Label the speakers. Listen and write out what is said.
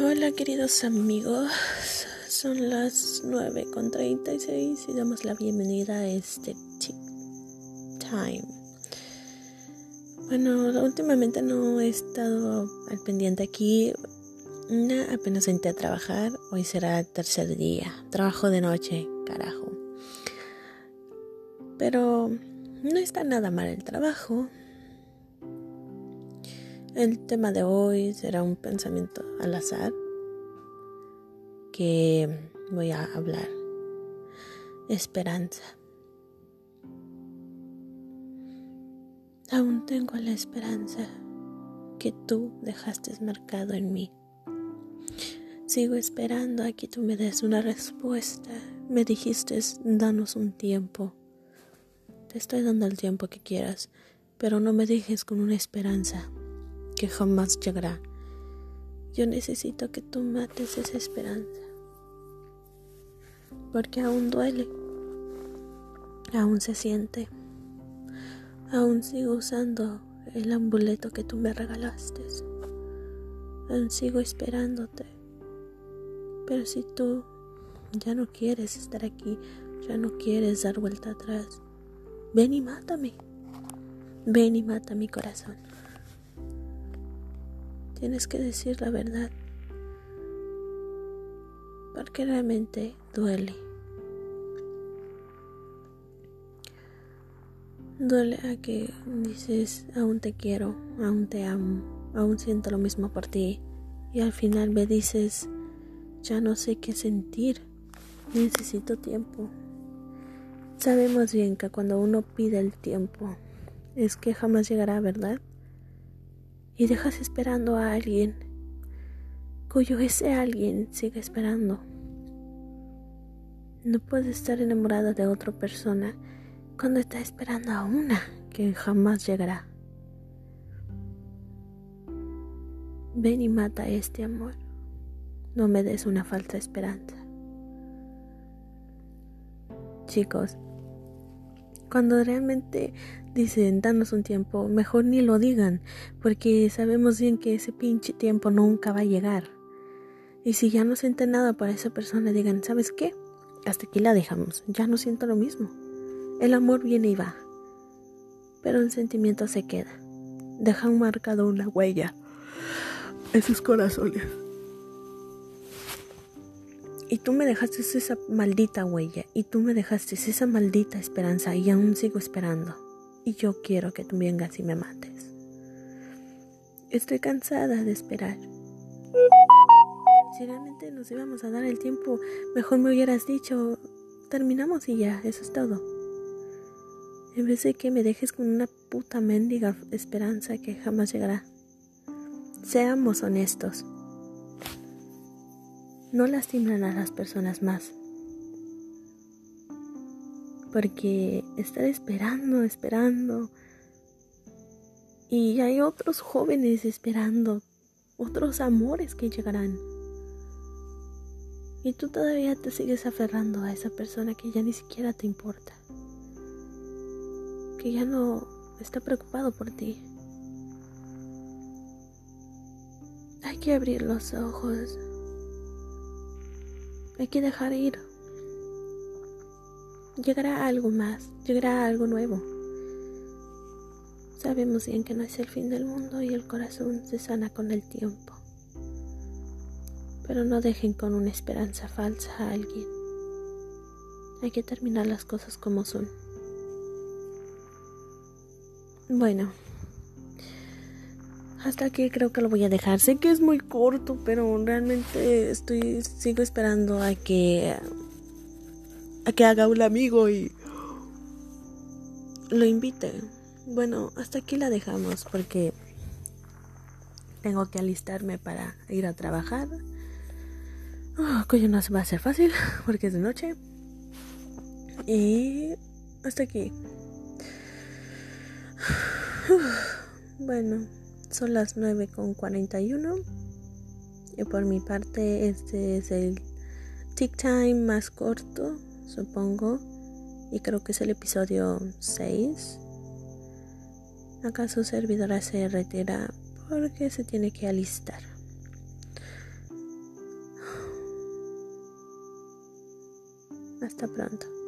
Speaker 1: Hola queridos amigos, son las 9 con 36 y damos la bienvenida a este Tick Time. Bueno, últimamente no he estado al pendiente aquí, apenas entré a trabajar, hoy será el tercer día, trabajo de noche, carajo. Pero no está nada mal el trabajo, el tema de hoy será un pensamiento al azar que voy a hablar. Esperanza. Aún tengo la esperanza que tú dejaste marcado en mí. Sigo esperando a que tú me des una respuesta. Me dijiste, danos un tiempo. Te estoy dando el tiempo que quieras, pero no me dejes con una esperanza que jamás llegará. Yo necesito que tú mates esa esperanza. Porque aún duele. Aún se siente. Aún sigo usando el amuleto que tú me regalaste. Aún sigo esperándote. Pero si tú ya no quieres estar aquí, ya no quieres dar vuelta atrás, ven y mátame. Ven y mata mi corazón. Tienes que decir la verdad. Porque realmente duele. Duele a que dices, aún te quiero, aún te amo, aún siento lo mismo por ti. Y al final me dices, ya no sé qué sentir, necesito tiempo. Sabemos bien que cuando uno pide el tiempo, es que jamás llegará, ¿verdad? Y dejas esperando a alguien cuyo ese alguien sigue esperando. No puedes estar enamorada de otra persona cuando está esperando a una que jamás llegará. Ven y mata este amor. No me des una falsa esperanza. Chicos, cuando realmente dicen danos un tiempo, mejor ni lo digan, porque sabemos bien que ese pinche tiempo nunca va a llegar. Y si ya no sienten nada para esa persona, digan, ¿sabes qué? Hasta aquí la dejamos, ya no siento lo mismo. El amor viene y va, pero el sentimiento se queda. Dejan marcado una huella en sus corazones. Y tú me dejaste esa maldita huella, y tú me dejaste esa maldita esperanza, y aún sigo esperando y yo quiero que tú vengas y me mates. Estoy cansada de esperar. Si realmente nos íbamos a dar el tiempo, mejor me hubieras dicho, terminamos y ya, eso es todo. En vez de que me dejes con una puta mendiga esperanza que jamás llegará. Seamos honestos. No lastiman a las personas más porque estar esperando, esperando. Y hay otros jóvenes esperando, otros amores que llegarán. Y tú todavía te sigues aferrando a esa persona que ya ni siquiera te importa. Que ya no está preocupado por ti. Hay que abrir los ojos. Hay que dejar ir llegará algo más, llegará algo nuevo. Sabemos bien que no es el fin del mundo y el corazón se sana con el tiempo. Pero no dejen con una esperanza falsa a alguien. Hay que terminar las cosas como son. Bueno, hasta aquí creo que lo voy a dejar. Sé que es muy corto, pero realmente estoy sigo esperando a que a que haga un amigo y lo invite. Bueno, hasta aquí la dejamos porque tengo que alistarme para ir a trabajar. Oh, no va a ser fácil porque es de noche. Y hasta aquí. Bueno, son las 9.41 y por mi parte este es el tick time más corto, supongo, y creo que es el episodio 6. Acá su servidora se retira porque se tiene que alistar. Hasta pronto.